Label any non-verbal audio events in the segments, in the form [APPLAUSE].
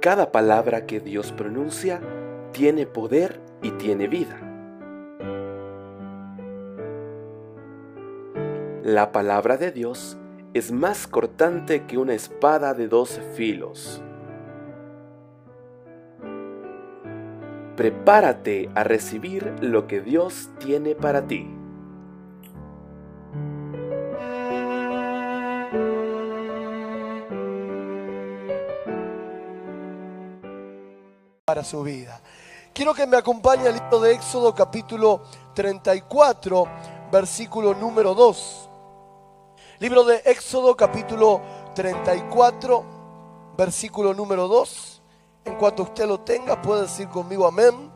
Cada palabra que Dios pronuncia tiene poder y tiene vida. La palabra de Dios es más cortante que una espada de dos filos. Prepárate a recibir lo que Dios tiene para ti. Su vida. Quiero que me acompañe al libro de Éxodo capítulo 34, versículo número 2. Libro de Éxodo capítulo 34, versículo número 2. En cuanto usted lo tenga, puede decir conmigo amén.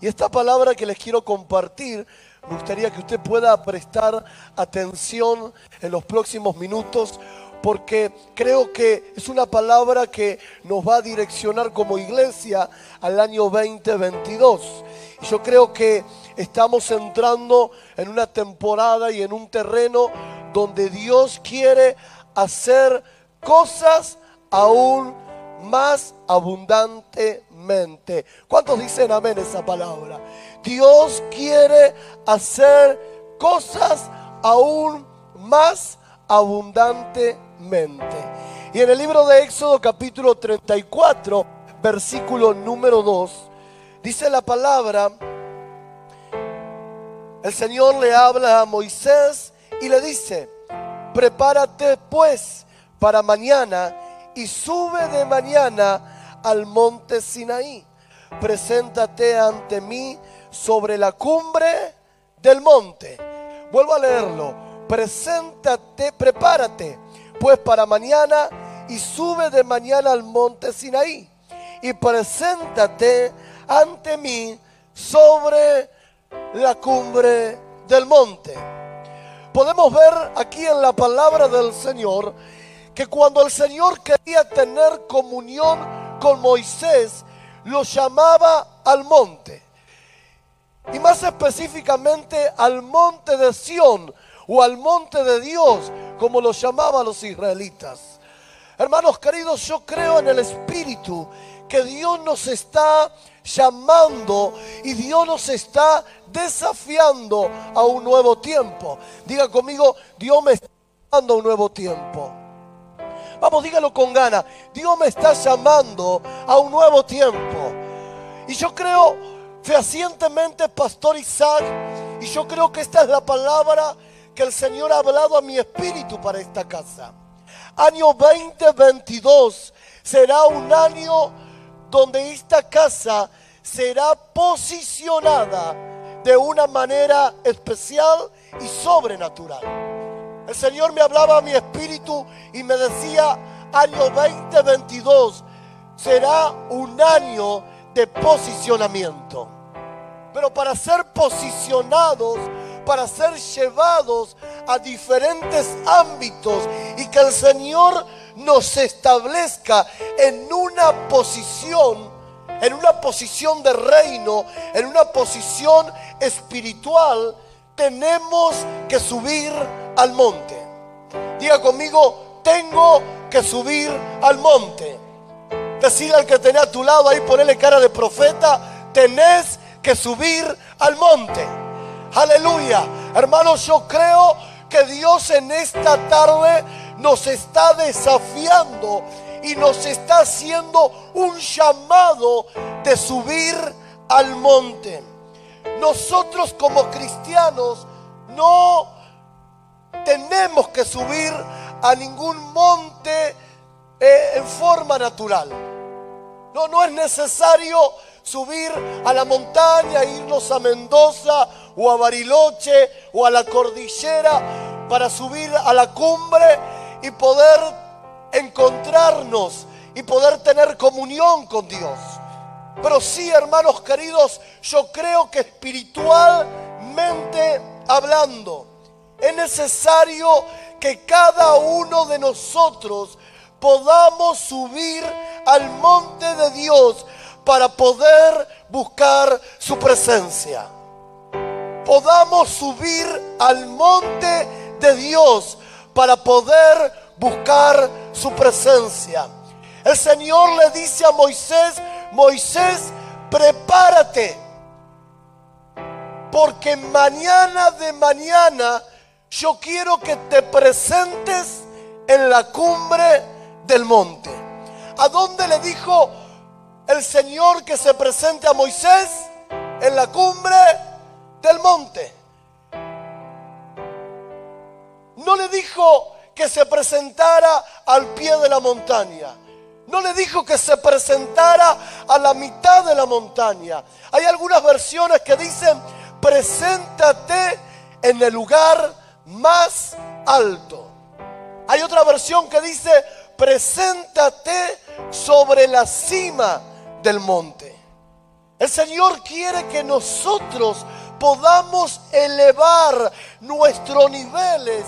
Y esta palabra que les quiero compartir, me gustaría que usted pueda prestar atención en los próximos minutos porque creo que es una palabra que nos va a direccionar como iglesia al año 2022. Y yo creo que estamos entrando en una temporada y en un terreno donde Dios quiere hacer cosas aún más abundantemente. ¿Cuántos dicen amén esa palabra? Dios quiere hacer cosas aún más abundantemente y en el libro de Éxodo capítulo 34, versículo número 2, dice la palabra, el Señor le habla a Moisés y le dice, prepárate pues para mañana y sube de mañana al monte Sinaí. Preséntate ante mí sobre la cumbre del monte. Vuelvo a leerlo. Preséntate, prepárate pues para mañana y sube de mañana al monte Sinaí y preséntate ante mí sobre la cumbre del monte. Podemos ver aquí en la palabra del Señor que cuando el Señor quería tener comunión con Moisés, lo llamaba al monte. Y más específicamente al monte de Sión o al monte de Dios, como lo llamaban los israelitas. Hermanos queridos, yo creo en el Espíritu que Dios nos está llamando y Dios nos está desafiando a un nuevo tiempo. Diga conmigo, Dios me está llamando a un nuevo tiempo. Vamos, dígalo con ganas. Dios me está llamando a un nuevo tiempo. Y yo creo fehacientemente, Pastor Isaac, y yo creo que esta es la palabra que el Señor ha hablado a mi espíritu para esta casa. Año 2022 será un año donde esta casa será posicionada de una manera especial y sobrenatural. El Señor me hablaba a mi espíritu y me decía, año 2022 será un año de posicionamiento. Pero para ser posicionados para ser llevados a diferentes ámbitos y que el Señor nos establezca en una posición, en una posición de reino, en una posición espiritual, tenemos que subir al monte. Diga conmigo, tengo que subir al monte. Decir al que tenés a tu lado ahí, ponerle cara de profeta, tenés que subir al monte. Aleluya. Hermanos, yo creo que Dios en esta tarde nos está desafiando y nos está haciendo un llamado de subir al monte. Nosotros como cristianos no tenemos que subir a ningún monte eh, en forma natural. No, no es necesario subir a la montaña, irnos a Mendoza o a Bariloche o a la cordillera para subir a la cumbre y poder encontrarnos y poder tener comunión con Dios. Pero sí, hermanos queridos, yo creo que espiritualmente hablando, es necesario que cada uno de nosotros podamos subir al monte de Dios para poder buscar su presencia. Podamos subir al monte de Dios para poder buscar su presencia. El Señor le dice a Moisés, Moisés, prepárate, porque mañana de mañana yo quiero que te presentes en la cumbre del monte. ¿A dónde le dijo el Señor que se presente a Moisés? En la cumbre del monte. No le dijo que se presentara al pie de la montaña. No le dijo que se presentara a la mitad de la montaña. Hay algunas versiones que dicen, preséntate en el lugar más alto. Hay otra versión que dice, preséntate sobre la cima del monte. El Señor quiere que nosotros podamos elevar nuestros niveles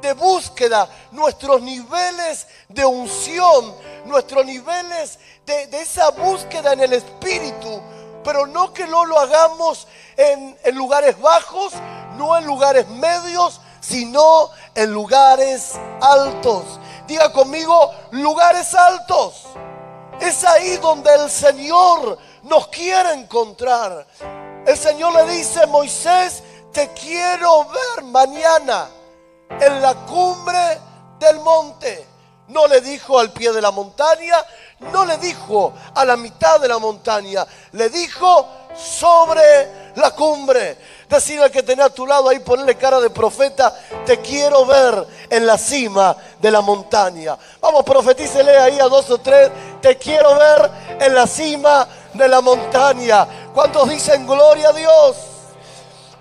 de búsqueda, nuestros niveles de unción, nuestros niveles de, esa búsqueda en el Espíritu, pero no que no lo hagamos en, lugares bajos, no en lugares medios, sino en lugares altos. Diga conmigo, lugares altos. Es ahí donde el Señor nos quiere encontrar. El Señor le dice, Moisés, te quiero ver mañana en la cumbre del monte. No le dijo al pie de la montaña, no le dijo a la mitad de la montaña, le dijo sobre la cumbre. Decir al que tenía a tu lado ahí, ponerle cara de profeta, te quiero ver en la cima de la montaña. Vamos, profetícele ahí a dos o tres, te quiero ver en la cima de la montaña. ¿Cuántos dicen gloria a Dios?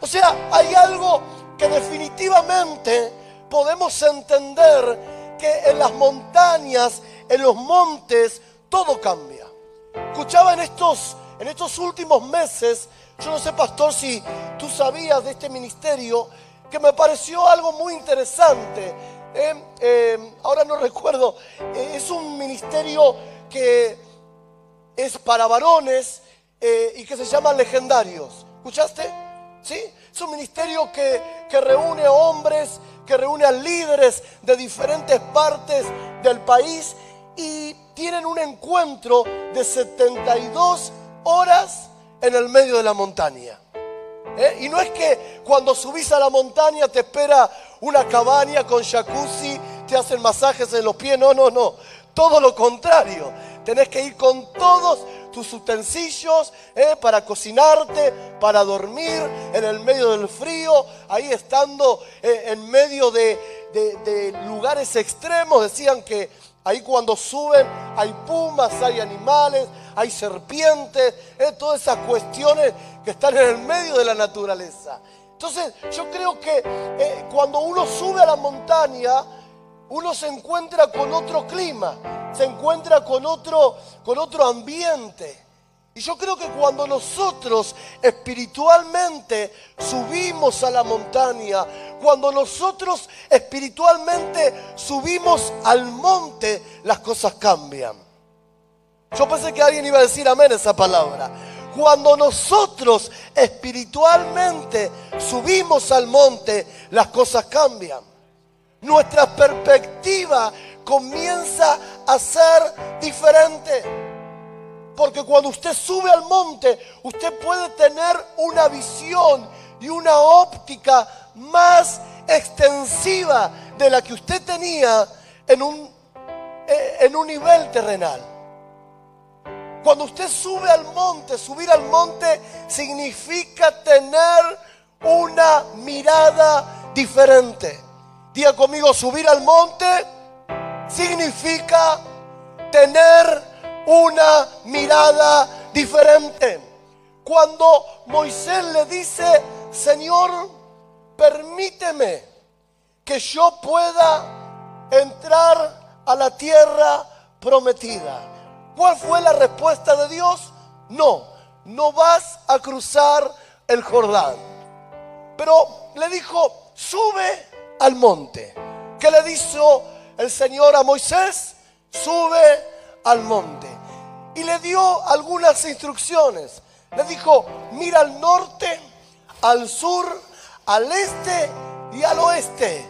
O sea, hay algo que definitivamente podemos entender que en las montañas, en los montes, todo cambia. Escuchaba en estos, en estos últimos meses, yo no sé, pastor, si tú sabías de este ministerio, que me pareció algo muy interesante. Eh, eh, ahora no [LAUGHS] recuerdo, eh, es un ministerio que es para varones y que se llama Legendarios. ¿Escuchaste? ¿Sí? Es un ministerio que, que reúne hombres, que reúne a líderes de diferentes partes del país y tienen un encuentro de 72 horas en el medio de la montaña. ¿Eh? Y no es que cuando subís a la montaña te espera una cabaña con jacuzzi, te hacen masajes en los pies, no, no, no. Todo lo contrario. Tenés que ir con todos tus utensilios ¿eh? para cocinarte, para dormir en el medio del frío, ahí estando eh, en medio de, lugares extremos. Decían que Ahí cuando suben hay pumas, hay animales, hay serpientes, eh, todas esas cuestiones que están en el medio de la naturaleza. Entonces yo creo que cuando uno sube a la montaña, uno se encuentra con otro clima, se encuentra con otro, con otro ambiente. Y yo creo que cuando nosotros espiritualmente subimos a la montaña, cuando nosotros espiritualmente subimos al monte, las cosas cambian. Yo pensé que alguien iba a decir amén esa palabra. Cuando nosotros espiritualmente subimos al monte, las cosas cambian. Nuestra perspectiva comienza a ser diferente. Porque cuando usted sube al monte, usted puede tener una visión y una óptica más extensiva de la que usted tenía en un, eh, en un nivel terrenal. Cuando usted sube al monte, subir al monte significa tener una mirada diferente. Diga conmigo, subir al monte significa tener una mirada diferente. Cuando Moisés le dice, Señor, permíteme que yo pueda entrar a la tierra prometida. ¿Cuál fue la respuesta de Dios? No, no vas a cruzar el Jordán. Pero le dijo, sube al monte. ¿Qué le dijo el Señor a Moisés? Sube al monte. Y le dio algunas instrucciones. Le dijo, mira al norte, al sur, al este y al oeste.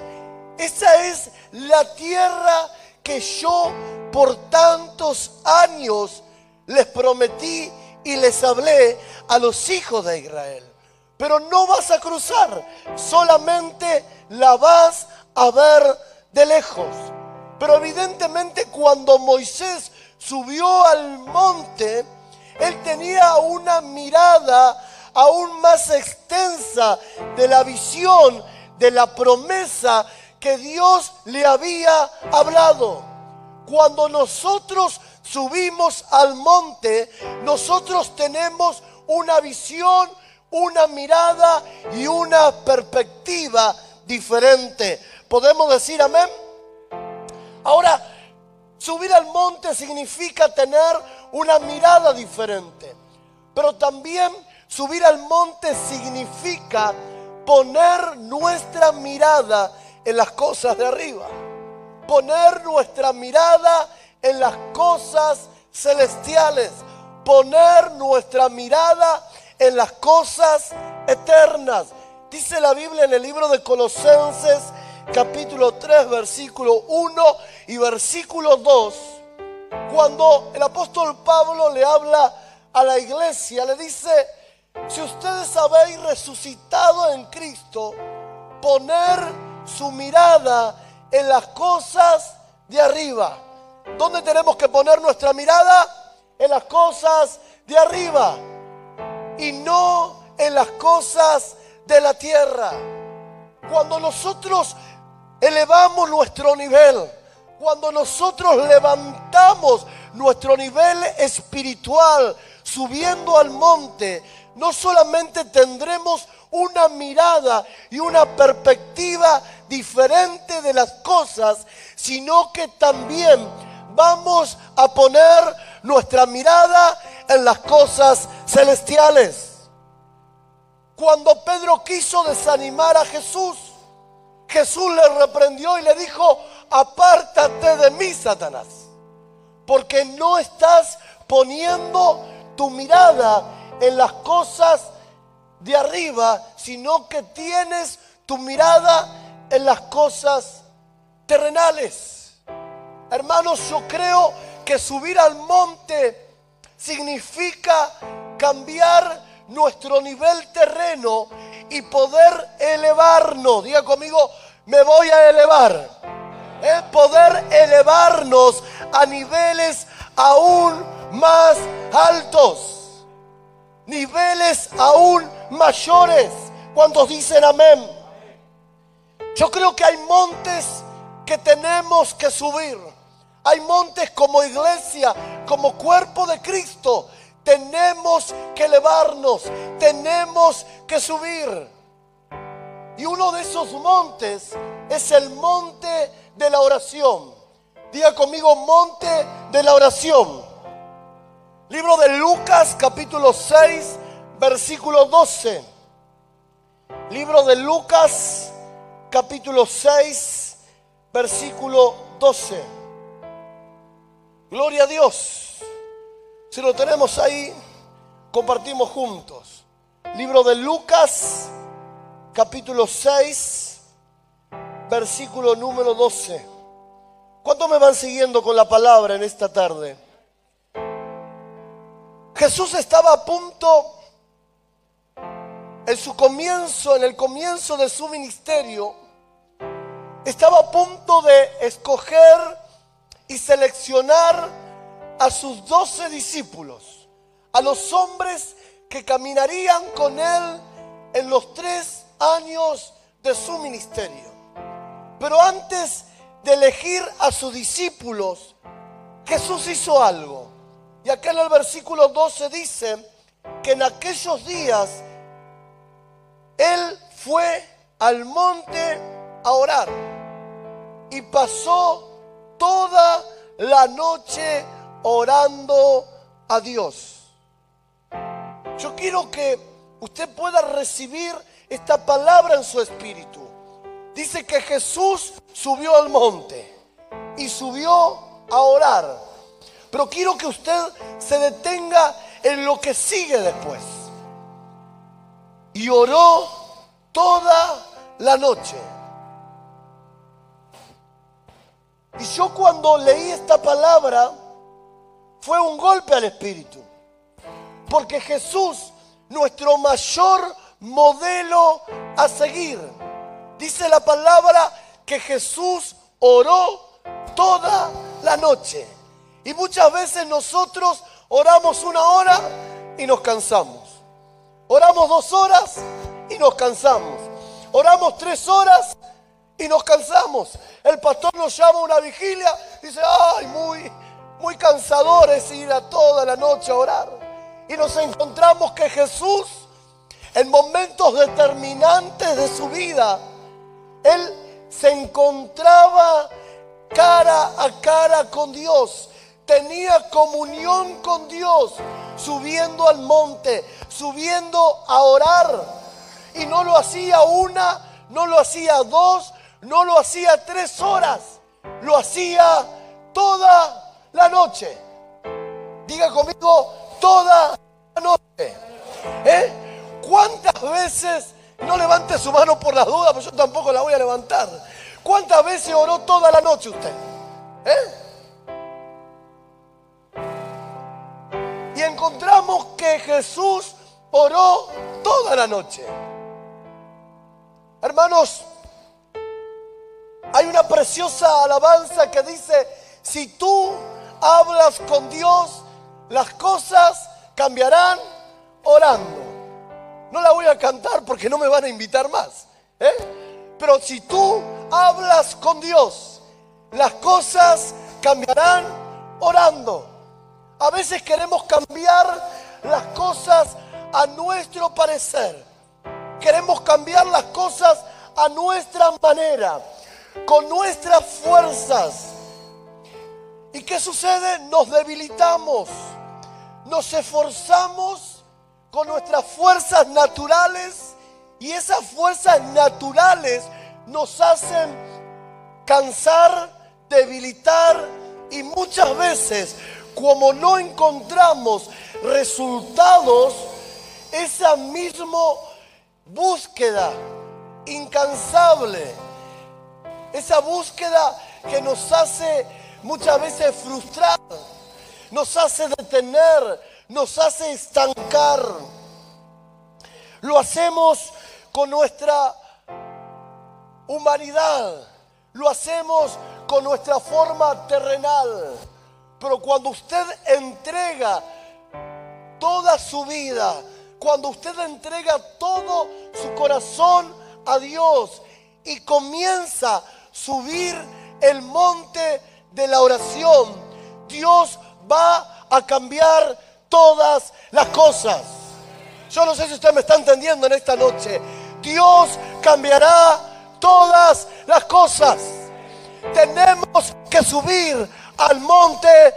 Esa es la tierra que yo por tantos años les prometí y les hablé a los hijos de Israel. Pero no vas a cruzar, solamente la vas a ver de lejos. Pero evidentemente cuando Moisés subió al monte, él tenía una mirada aún más extensa de la visión, de la promesa que Dios le había hablado. Cuando nosotros subimos al monte, nosotros tenemos una visión, una mirada y una perspectiva diferente. ¿Podemos decir amén? Ahora, subir al monte significa tener una mirada diferente, pero también subir al monte significa poner nuestra mirada en las cosas de arriba, poner nuestra mirada en las cosas celestiales, poner nuestra mirada en las cosas eternas. Dice la Biblia en el libro de Colosenses capítulo 3 versículo 1 y versículo 2, cuando el apóstol Pablo le habla a la iglesia, le dice, si ustedes habéis resucitado en Cristo, poner su mirada en las cosas de arriba. ¿Dónde tenemos que poner nuestra mirada? En las cosas de arriba y no en las cosas de la tierra. Cuando nosotros elevamos nuestro nivel, cuando nosotros levantamos nuestro nivel espiritual subiendo al monte, no solamente tendremos una mirada y una perspectiva diferente de las cosas, sino que también vamos a poner nuestra mirada en las cosas celestiales. Cuando Pedro quiso desanimar a Jesús, Jesús le reprendió y le dijo, apártate de mí, Satanás, porque no estás poniendo tu mirada en las cosas de arriba, sino que tienes tu mirada en las cosas terrenales. Hermanos, yo creo que subir al monte significa cambiar nuestro nivel terreno y poder elevarnos. Diga conmigo, me voy a elevar. Es poder elevarnos a niveles aún más altos. Niveles aún mayores. ¿Cuántos dicen amén? Yo creo que hay montes que tenemos que subir. Hay montes como iglesia, como cuerpo de Cristo, tenemos que elevarnos, tenemos que subir. Y uno de esos montes es el monte de la oración. Diga conmigo, monte de la oración. Libro de Lucas capítulo 6, versículo 12. Libro de Lucas capítulo 6, versículo 12. Gloria a Dios. Si lo tenemos ahí, compartimos juntos. Libro de Lucas, capítulo 6, versículo número 12. ¿Cuántos me van siguiendo con la palabra en esta tarde? Jesús estaba a punto, en su comienzo, en el comienzo de su ministerio, estaba a punto de escoger y seleccionar a sus doce discípulos, a los hombres que caminarían con él en los tres años de su ministerio. Pero antes de elegir a sus discípulos, Jesús hizo algo. Y acá en el versículo 12 dice que en aquellos días Él fue al monte a orar y pasó toda la noche orando a Dios. Yo quiero que usted pueda recibir esta palabra en su espíritu. Dice que Jesús subió al monte y subió a orar. Pero quiero que usted se detenga en lo que sigue después. Y oró toda la noche. Y yo cuando leí esta palabra, fue un golpe al Espíritu. Porque Jesús, nuestro mayor modelo a seguir, dice la palabra que Jesús oró toda la noche. Y muchas veces nosotros oramos una hora y nos cansamos. Oramos dos horas y nos cansamos. Oramos tres horas y nos cansamos. El pastor nos llama a una vigilia y dice, ay, muy, muy cansador es ir a toda la noche a orar. Y nos encontramos que Jesús, en momentos determinantes de su vida, Él se encontraba cara a cara con Dios. Tenía comunión con Dios, subiendo al monte, subiendo a orar. Y no lo hacía una, no lo hacía dos, no lo hacía tres horas, lo hacía toda la noche. Diga conmigo, toda la noche. ¿Eh? ¿Cuántas veces, no levante su mano por las dudas, pero yo tampoco la voy a levantar. ¿Cuántas veces oró toda la noche usted? ¿Eh? Y encontramos que Jesús oró toda la noche. Hermanos, hay una preciosa alabanza que dice, si tú hablas con Dios, las cosas cambiarán orando. No la voy a cantar porque no me van a invitar más. ¿eh? Pero si tú hablas con Dios, las cosas cambiarán orando. A veces queremos cambiar las cosas a nuestro parecer. Queremos cambiar las cosas a nuestra manera con nuestras fuerzas. ¿Y qué sucede? Nos debilitamos, nos esforzamos con nuestras fuerzas naturales y esas fuerzas naturales nos hacen cansar, debilitar y muchas veces como no encontramos resultados, esa misma búsqueda incansable esa búsqueda que nos hace muchas veces frustrar, nos hace detener, nos hace estancar. Lo hacemos con nuestra humanidad, lo hacemos con nuestra forma terrenal. Pero cuando usted entrega toda su vida, cuando usted entrega todo su corazón a Dios y comienza subir el monte de la oración, Dios va a cambiar todas las cosas. Yo no sé si usted me está entendiendo en esta noche. Dios cambiará todas las cosas. Tenemos que subir al monte.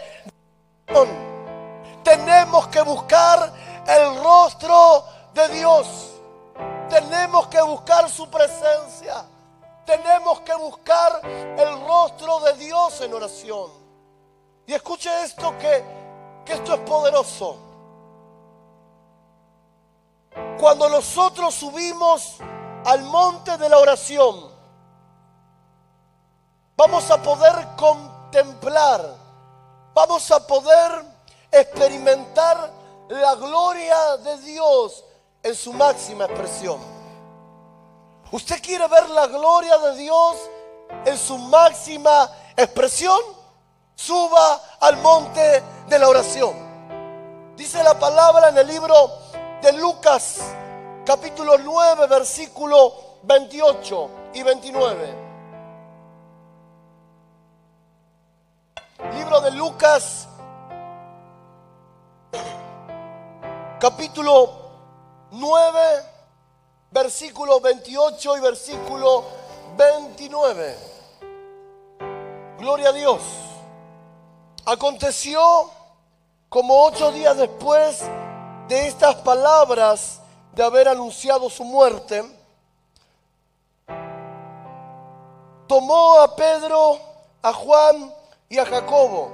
Tenemos que buscar el rostro de Dios. Tenemos que buscar su presencia. Tenemos que buscar el rostro de Dios en oración. Y escuche esto que, que esto es poderoso. Cuando nosotros subimos al monte de la oración, vamos a poder contemplar, vamos a poder experimentar la gloria de Dios en su máxima expresión. ¿Usted quiere ver la gloria de Dios en su máxima expresión? Suba al monte de la oración. Dice la palabra en el libro de Lucas, capítulo 9, versículo 28 y 29. Libro de Lucas, capítulo 9 versículo 28 y versículo 29. Gloria a Dios. Aconteció como ocho días después de estas palabras de haber anunciado su muerte, tomó a Pedro, a Juan y a Jacobo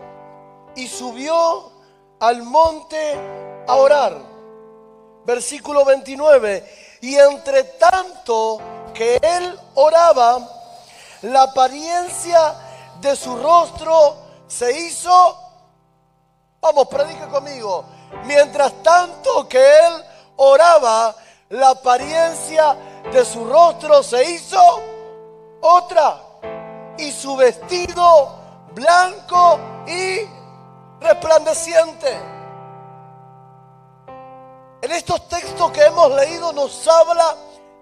y subió al monte a orar. Versículo 29 y entre tanto que él oraba, la apariencia de su rostro se hizo, vamos, predique conmigo, mientras tanto que él oraba, la apariencia de su rostro se hizo otra y su vestido blanco y resplandeciente. En estos textos que hemos leído nos habla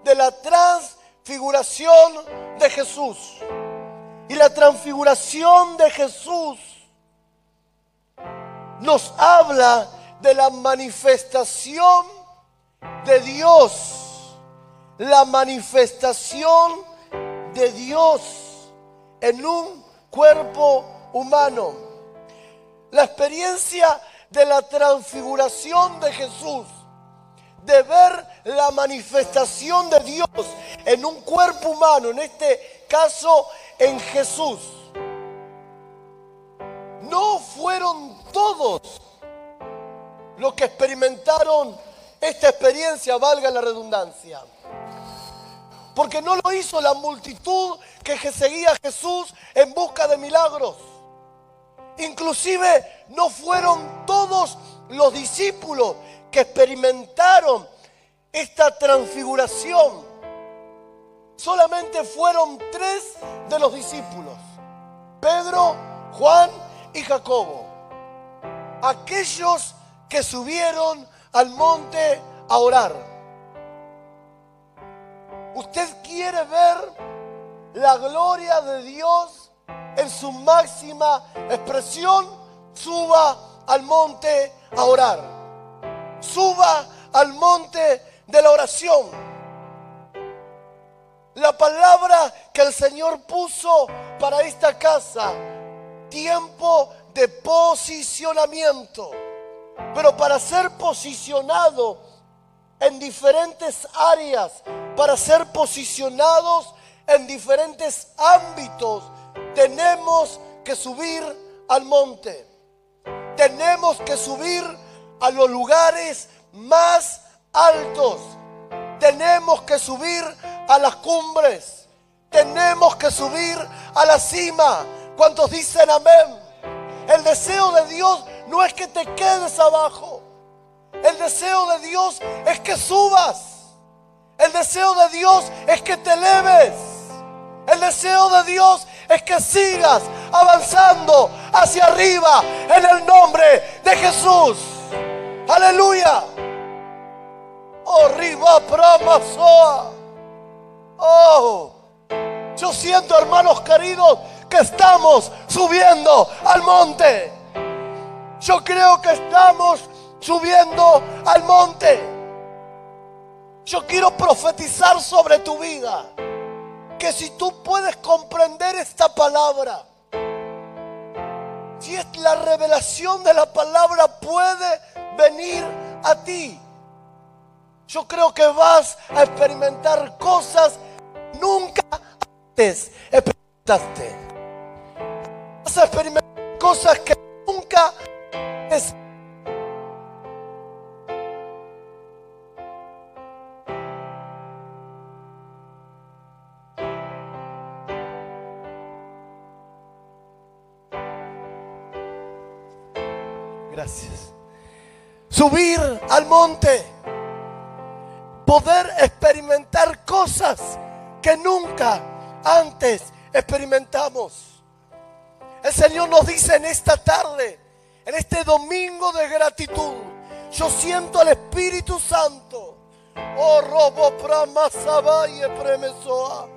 de la transfiguración de Jesús. Y la transfiguración de Jesús nos habla de la manifestación de Dios. La manifestación de Dios en un cuerpo humano. La experiencia de la transfiguración de Jesús, de ver la manifestación de Dios en un cuerpo humano, en este caso en Jesús. No fueron todos los que experimentaron esta experiencia, valga la redundancia. Porque no lo hizo la multitud que seguía a Jesús en busca de milagros. Inclusive no fueron todos los discípulos que experimentaron esta transfiguración. Solamente fueron tres de los discípulos. Pedro, Juan y Jacobo. Aquellos que subieron al monte a orar. Usted quiere ver la gloria de Dios en su máxima expresión, suba al monte a orar. Suba al monte de la oración. La palabra que el Señor puso para esta casa, tiempo de posicionamiento. Pero para ser posicionado en diferentes áreas para ser posicionados en diferentes ámbitos, tenemos que subir al monte. Tenemos que subir a los lugares más altos. Tenemos que subir a las cumbres. Tenemos que subir a la cima. ¿Cuántos dicen amén? El deseo de Dios no es que te quedes abajo. El deseo de Dios es que subas. El deseo de Dios es que te eleves. El deseo de Dios es que sigas avanzando hacia arriba en el nombre de Jesús. Aleluya. Oh, riba soa. Oh, yo siento, hermanos queridos, que estamos subiendo al monte. Yo creo que estamos subiendo al monte. Yo quiero profetizar sobre tu vida. Si tú puedes comprender esta palabra, si es la revelación de la palabra puede venir a ti, yo creo que vas a experimentar cosas nunca antes experimentaste. Vas a experimentar cosas que nunca Subir al monte. Poder experimentar cosas que nunca antes experimentamos. El Señor nos dice en esta tarde, en este domingo de gratitud, yo siento al Espíritu Santo. Oh, robo premesoa.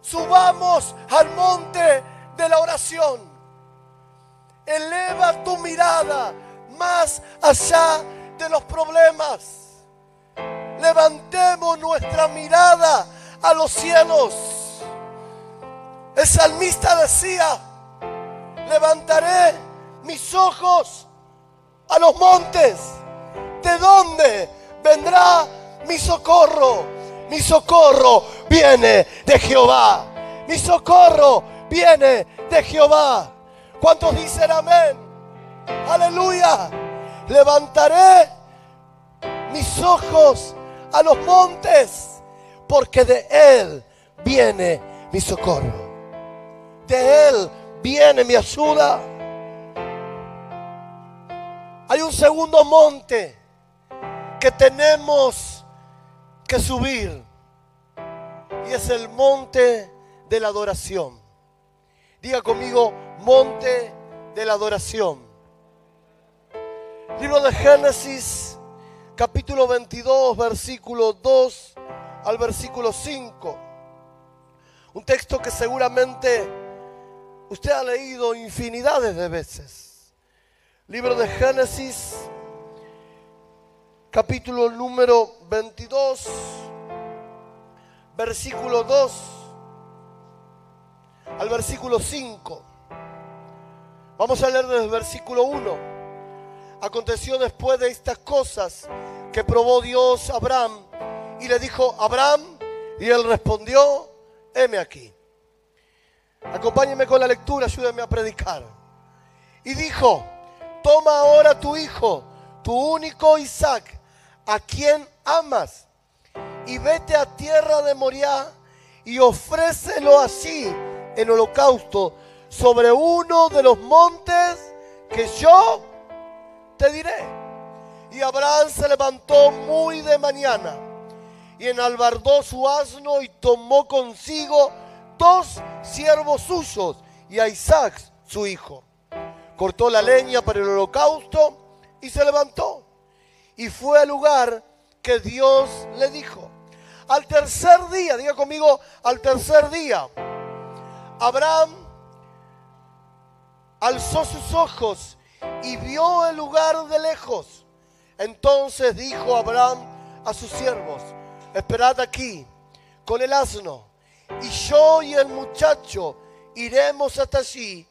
Subamos al monte de la oración Eleva tu mirada más allá de los problemas. Levantemos nuestra mirada a los cielos. El salmista decía, levantaré mis ojos a los montes. ¿De dónde vendrá mi socorro? Mi socorro viene de Jehová. Mi socorro viene de Jehová. ¿Cuántos dicen amén? Aleluya. Levantaré mis ojos a los montes, porque de Él viene mi socorro. de Él viene mi ayuda. Hay un segundo monte que tenemos que subir y es el monte de la adoración. Diga conmigo, monte de la adoración. Libro de Génesis, capítulo 22, versículo 2 al versículo 5. Un texto que seguramente usted ha leído infinidades de veces. Libro de Génesis, capítulo número 22, versículo 2 al versículo 5. Vamos a leer desde el versículo 1. Aconteció después de estas cosas que probó Dios a Abraham y le dijo, Abraham, y él respondió, heme aquí. Acompáñeme con la lectura, ayúdeme a predicar. Y dijo, toma ahora tu hijo, tu único Isaac, a quien amas, y vete a tierra de Moriah y ofrécelo así en holocausto sobre uno de los montes que yo te diré. Y Abraham se levantó muy de mañana y enalbardó su asno y tomó consigo dos siervos suyos y a Isaac su hijo. Cortó la leña para el holocausto y se levantó. Y fue al lugar que Dios le dijo. Al tercer día, diga conmigo, al tercer día, Abraham alzó sus ojos y vio el lugar de lejos. Entonces dijo Abraham a sus siervos, esperad aquí con el asno, y yo y el muchacho iremos hasta allí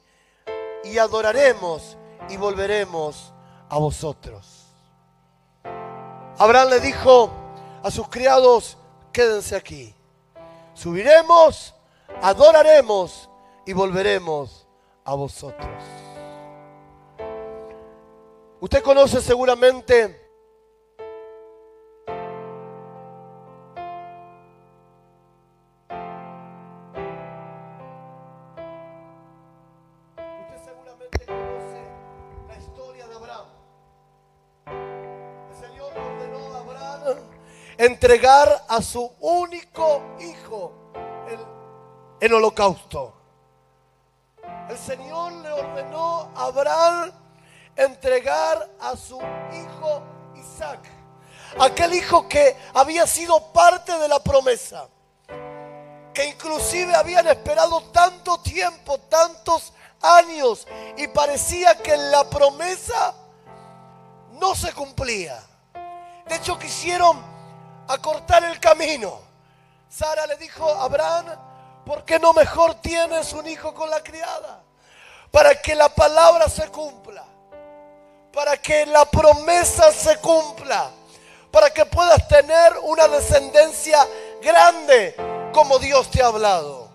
y adoraremos y volveremos a vosotros. Abraham le dijo a sus criados, quédense aquí. Subiremos, adoraremos y volveremos a vosotros. Ordenó a Abraham entregar a su único hijo en holocausto. El Señor le ordenó a Abraham entregar a su hijo Isaac. Aquel hijo que había sido parte de la promesa. Que inclusive habían esperado tanto tiempo, tantos años. Y parecía que la promesa no se cumplía. De hecho quisieron acortar el camino. Sara le dijo a Abraham, ¿por qué no mejor tienes un hijo con la criada? Para que la palabra se cumpla para que la promesa se cumpla, para que puedas tener una descendencia grande como Dios te ha hablado.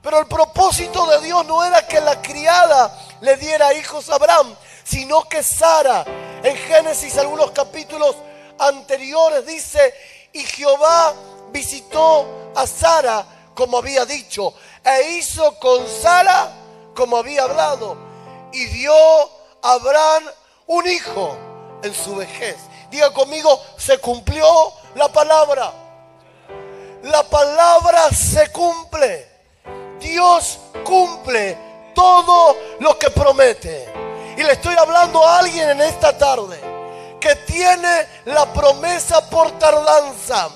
Pero el propósito de Dios no era que la criada le diera hijos a Abraham, sino que Sara, en Génesis algunos capítulos anteriores, dice, y Jehová visitó a Sara como había dicho, e hizo con Sara como había hablado, y dio Abraham un hijo en su vejez. Diga conmigo, se cumplió la palabra. La palabra se cumple. Dios cumple todo lo que promete. Y le estoy hablando a alguien en esta tarde que tiene la promesa por tardanza.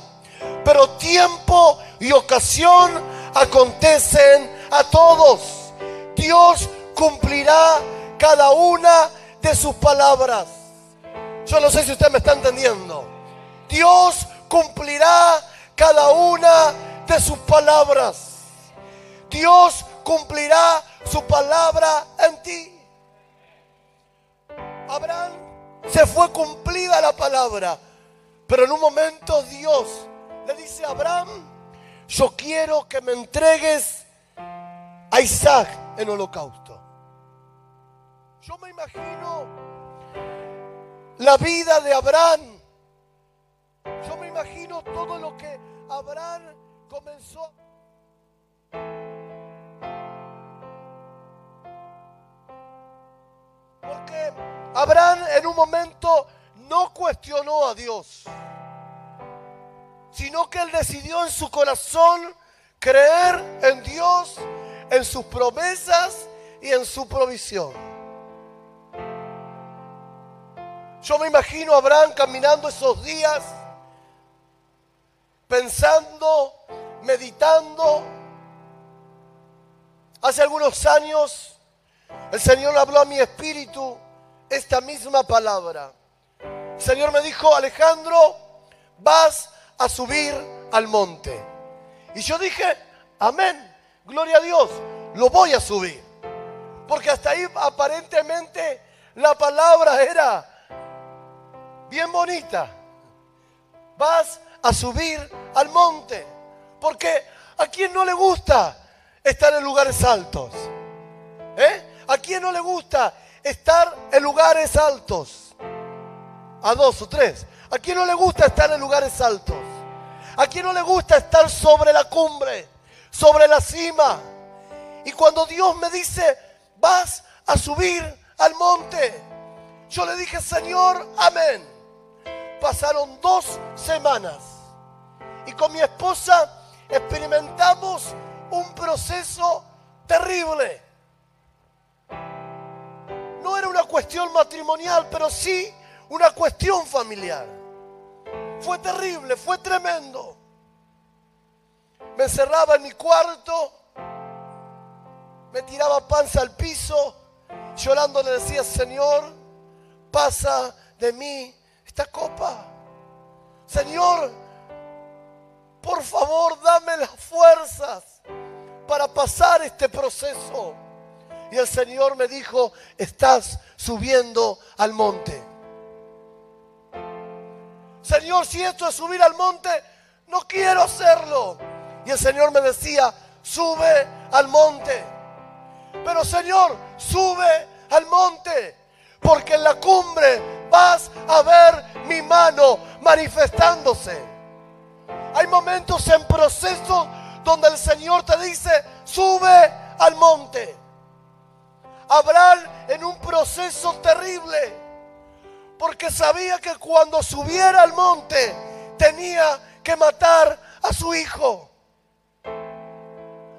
Pero tiempo y ocasión acontecen a todos. Dios cumplirá cada una de sus palabras. Yo no sé si usted me está entendiendo. Dios cumplirá cada una de sus palabras. Dios cumplirá su palabra en ti. Abraham se fue cumplida la palabra, pero en un momento Dios le dice a Abraham, yo quiero que me entregues a Isaac en holocausto. Yo me imagino la vida de Abraham. Yo me imagino todo lo que Abraham comenzó. Porque Abraham en un momento no cuestionó a Dios, sino que él decidió en su corazón creer en Dios, en sus promesas y en su provisión. Yo me imagino a Abraham caminando esos días, pensando, meditando. Hace algunos años el Señor habló a mi espíritu esta misma palabra. El Señor me dijo, Alejandro, vas a subir al monte. Y yo dije, amén, gloria a Dios, lo voy a subir. Porque hasta ahí aparentemente la palabra era bien bonita. Vas a subir al monte. Porque a quién no le gusta estar en lugares altos. ¿Eh? ¿A quién no le gusta estar en lugares altos? A dos o tres. ¿A quién no le gusta estar en lugares altos? ¿A quién no le gusta estar sobre la cumbre, sobre la cima? Y cuando Dios me dice, vas a subir al monte, yo le dije, Señor, amén. Pasaron dos semanas y con mi esposa experimentamos un proceso terrible. No era una cuestión matrimonial, pero sí una cuestión familiar. Fue terrible, fue tremendo. Me encerraba en mi cuarto, me tiraba panza al piso, llorando le decía, Señor, pasa de mí esta copa. Señor, por favor, dame las fuerzas para pasar este proceso. Y el Señor me dijo, estás subiendo al monte. Señor, si esto es subir al monte, no quiero hacerlo. Y el Señor me decía, sube al monte. Pero Señor, sube al monte. Porque en la cumbre vas a ver mi mano manifestándose. Hay momentos en proceso donde el Señor te dice, sube al monte. Abraham en un proceso terrible porque sabía que cuando subiera al monte tenía que matar a su hijo.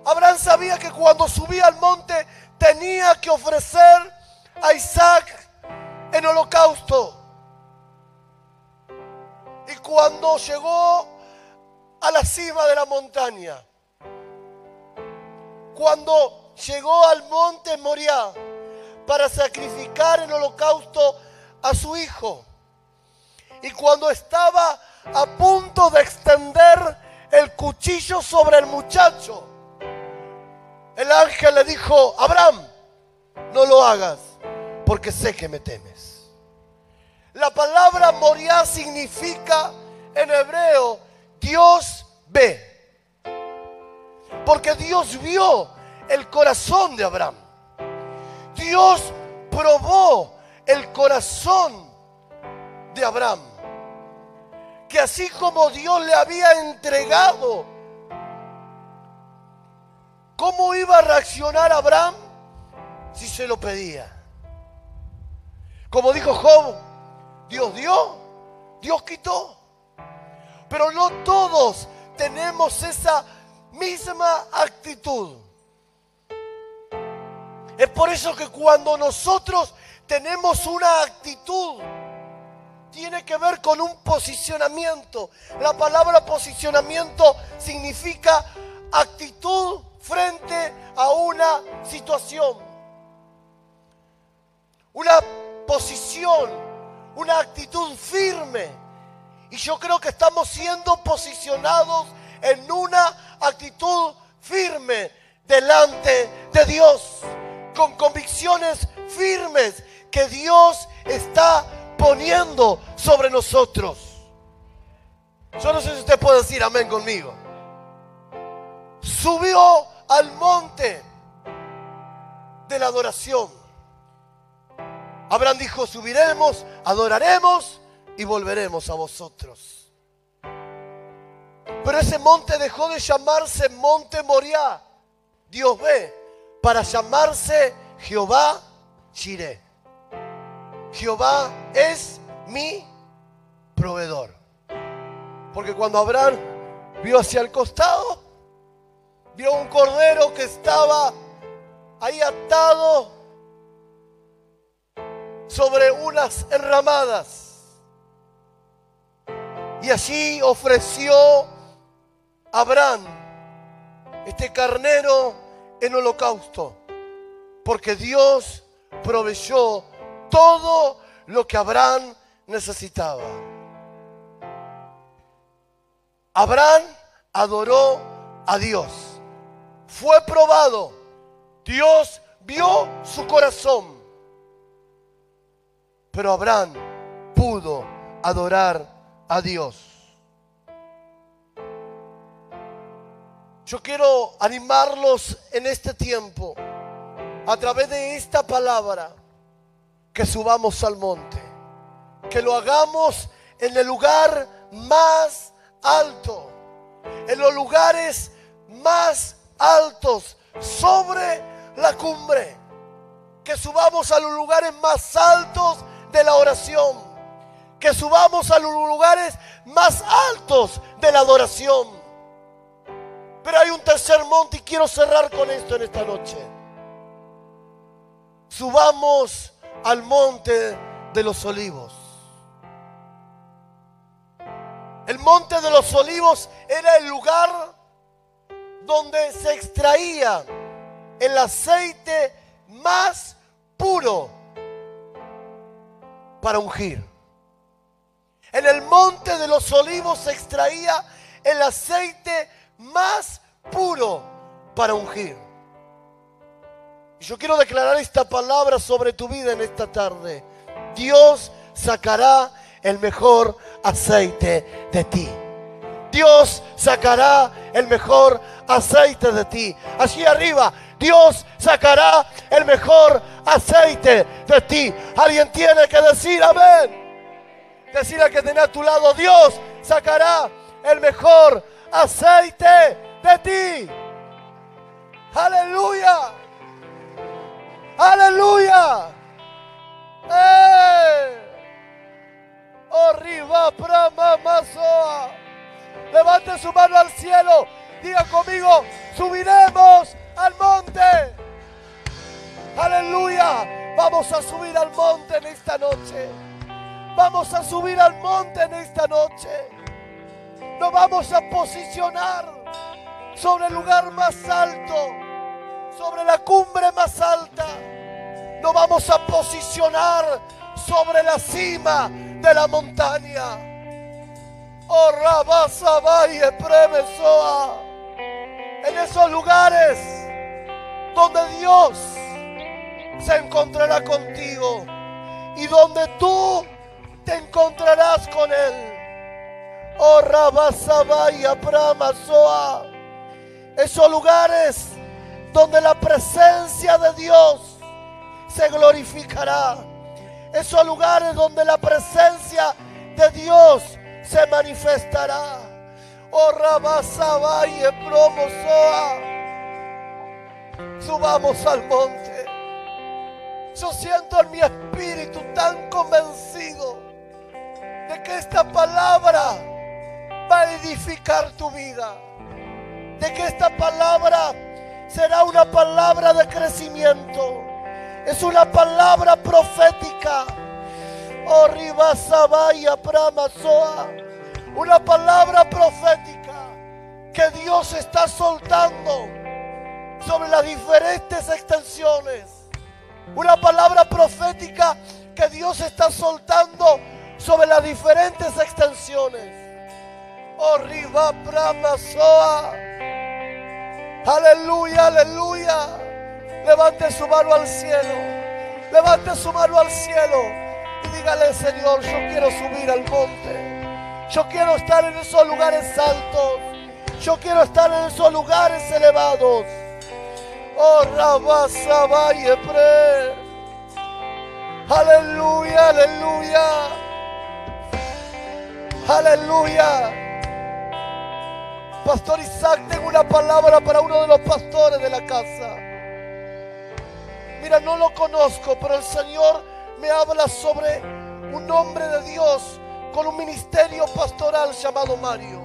Abraham sabía que cuando subía al monte tenía que ofrecer a Isaac en holocausto. Y cuando llegó a la cima de la montaña, cuando llegó al monte Moriah para sacrificar en holocausto a su hijo. Y cuando estaba a punto de extender el cuchillo sobre el muchacho, el ángel le dijo, Abraham, no lo hagas porque sé que me temes. La palabra Moriah significa en hebreo Dios ve. Porque Dios vio el corazón de Abraham. Dios probó el corazón de Abraham. Que así como Dios le había entregado, ¿cómo iba a reaccionar Abraham si se lo pedía? Como dijo Job, Dios dio, Dios quitó. Pero no todos tenemos esa misma actitud. Es por eso que cuando nosotros tenemos una actitud. Tiene que ver con un posicionamiento. La palabra posicionamiento significa actitud frente a una situación. Una posición, una actitud firme. Y yo creo que estamos siendo posicionados en una actitud firme delante de Dios, con convicciones firmes que Dios está poniendo sobre nosotros. Yo no sé si usted puede decir amén conmigo. Subió al monte de la adoración. Abraham dijo, subiremos, adoraremos y volveremos a vosotros. Pero ese monte dejó de llamarse monte Moriah. Dios ve, para llamarse Jehová Jireh. Jehová es mi proveedor. Porque cuando Abraham vio hacia el costado, vio un cordero que estaba ahí atado sobre unas enramadas. Y allí ofreció Abraham este carnero en holocausto. Porque Dios proveyó todo lo que Abraham necesitaba. Abraham adoró a Dios. Fue probado. Dios vio su corazón. Pero Abraham pudo adorar a Dios. Yo quiero animarlos en este tiempo, a través de esta palabra, que subamos al monte, que lo hagamos en el lugar más alto, en los lugares más altos, sobre la cumbre, que subamos a los lugares más altos de la oración, que subamos a los lugares más altos de la adoración. Pero hay un tercer monte y quiero cerrar con esto en esta noche. Subamos al monte de los olivos. El monte de los olivos era el lugar donde se extraía el aceite más puro para ungir. En el monte de los olivos se extraía el aceite más puro para ungir. Yo quiero declarar esta palabra sobre tu vida en esta tarde. Dios sacará el mejor aceite de ti. Dios sacará el mejor aceite de ti. Allí arriba, Dios sacará el mejor aceite de ti. Alguien tiene que decir amén. Decir al que tenés a tu lado, Dios sacará el mejor aceite de ti. Aleluya. Aleluya. ¡Eh! Arriba, mazoa. Levante su mano al cielo. Diga conmigo, subiremos al monte. Aleluya. Vamos a subir al monte en esta noche. Vamos a subir al monte en esta noche. Nos vamos a posicionar sobre el lugar más alto, sobre la cumbre más alta. Nos vamos a posicionar sobre la cima de la montaña. Oh, Rabasabay, Premesoa. En esos lugares donde Dios se encontrará contigo y donde tú te encontrarás con Él. Oh, Rabasabaya, Pramasoa. Esos lugares donde la presencia de Dios se glorificará. Esos lugares donde la presencia de Dios se manifestará. Oh, Rabasabaya, Promosoa. Subamos al monte. Yo siento en mi espíritu tan convencido de que esta palabra va a edificar tu vida. De que esta palabra será una palabra de crecimiento. Es una palabra profética. Oh, Ribasabaya Pramasoa. Una palabra profética que Dios está soltando sobre las diferentes extensiones. Una palabra profética que Dios está soltando sobre las diferentes extensiones. Oh, Riba Pramasoa. Aleluya, aleluya. Levante su mano al cielo. Levante su mano al cielo. Y dígale, Señor, yo quiero subir al monte. Yo quiero estar en esos lugares altos. Yo quiero estar en esos lugares elevados. Oh, Rabasabaye pre. Aleluya, aleluya. Aleluya. Pastor Isaac, tengo una palabra para uno de los pastores de la casa. Mira, no lo conozco, pero el Señor me habla sobre un hombre de Dios con un ministerio pastoral llamado Mario.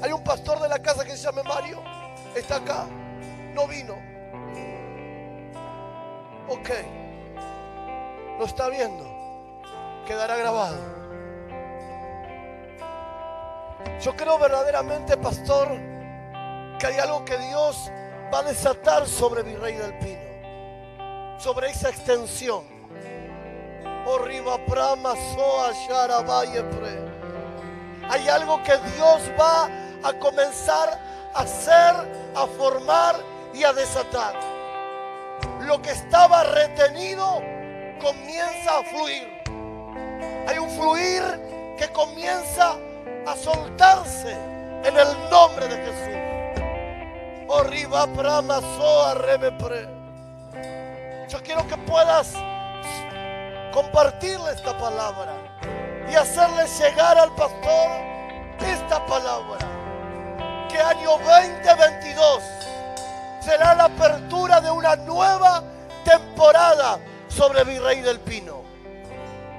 Hay un pastor de la casa que se llama Mario. Está acá. No vino. Ok. Lo está viendo. Quedará grabado. Yo creo verdaderamente, pastor, que hay algo que Dios va a desatar sobre Virrey del Pino. Sobre esa extensión. Soa Hay algo que Dios va a comenzar a hacer, a formar y a desatar. Lo que estaba retenido comienza a fluir. Hay un fluir que comienza a soltarse en el nombre de Jesús. Soa Yo quiero que puedas compartirle esta palabra y hacerle llegar al pastor esta palabra. Que año 2022 será la apertura de una nueva temporada sobre Virrey del Pino.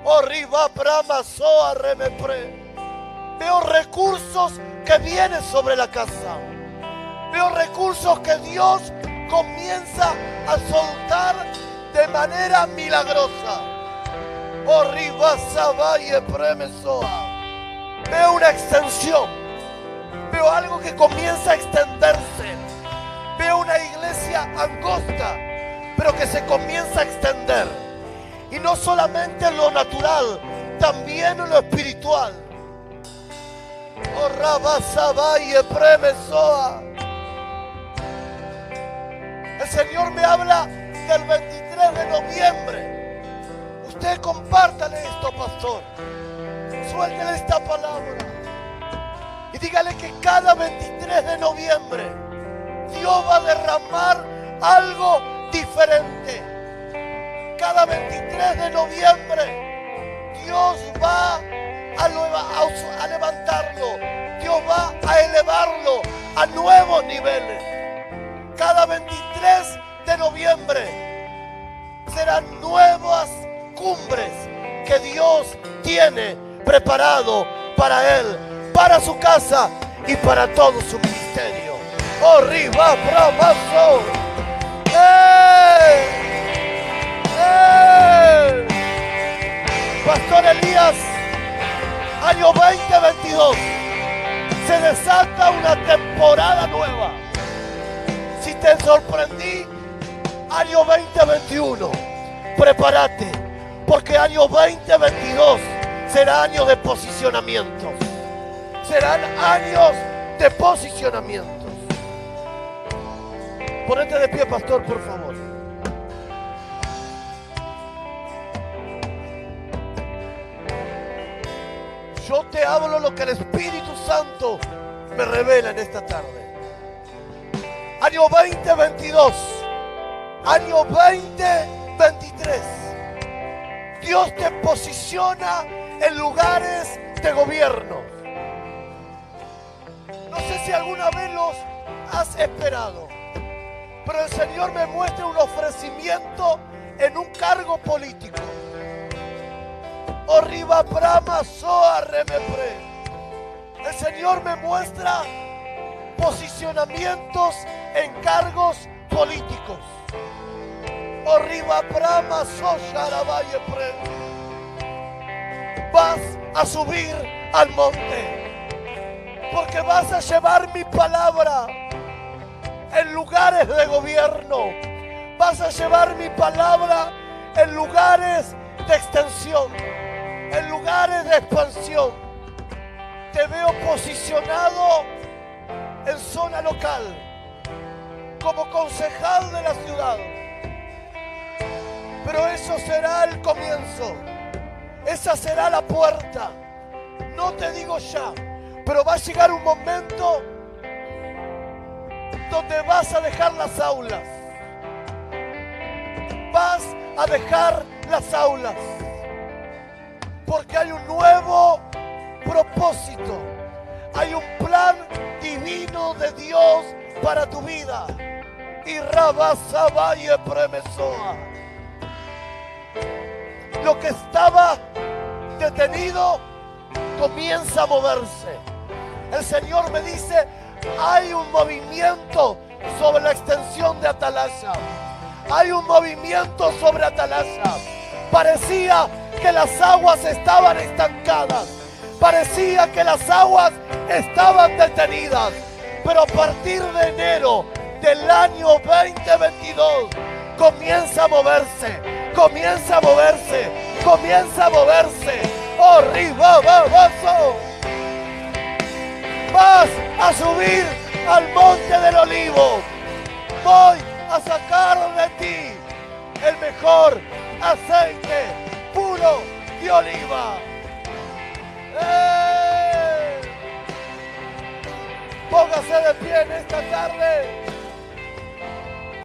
Arriba, Brahma, Soa, Remepre. Veo recursos que vienen sobre la casa. Veo recursos que Dios comienza a soltar de manera milagrosa. Veo una extensión. Veo algo que comienza a extenderse. Angosta, pero que se comienza a extender. Y no solamente en lo natural, también en lo espiritual. El Señor me habla del 23 de noviembre Usted compártale esto, pastor. Suéltele esta palabra. Y dígale que cada 23 de noviembre Dios va a derramar algo diferente. Cada 23 de noviembre Dios va a, levantarlo. Dios va a elevarlo a nuevos niveles. Cada 23 de noviembre serán nuevas cumbres que Dios tiene preparado para él, para su casa y para todo su ministerio. Oh, arriba, bravazo. Pastor Elías, año 2022, se desata una temporada nueva. Si te sorprendí, año 2021, prepárate porque año 2022 será año de posicionamientos. Serán años de posicionamientos. Ponete de pie, pastor, por favor. Yo te hablo lo que el Espíritu Santo me revela en esta tarde. Año 2022. Año 2023 Dios te posiciona en lugares de gobierno. No sé si alguna vez los has esperado, pero el Señor me muestra un ofrecimiento en un cargo político. Arriba Brahma Soa Remepre. El Señor me muestra posicionamientos en cargos políticos. Arriba Brahma Pre. Vas a subir al monte. Porque vas a llevar mi palabra en lugares de gobierno. Vas a llevar mi palabra en lugares de extensión. En lugares de expansión. Te veo posicionado en zona local. Como concejal de la ciudad pero eso será el comienzo. Esa será la puerta. No te digo ya, pero va a llegar un momento donde vas a dejar las aulas. Vas a dejar las aulas. Porque hay un nuevo propósito. Hay un plan divino de Dios para tu vida. Y Rabasabaya Premesoa. lo que estaba detenido comienza a moverse. El Señor me dice, hay un movimiento sobre la extensión de Atalaya. Hay un movimiento sobre Atalaya. Parecía que las aguas estaban estancadas. Parecía que las aguas estaban detenidas. Pero a partir de enero del año 2022 comienza a moverse, comienza a moverse, comienza a moverse. ¡Oh, ribababazo! Vas a subir al monte del olivo. Voy a sacar de ti el mejor aceite puro de oliva. ¡Eh! Póngase de pie en esta tarde.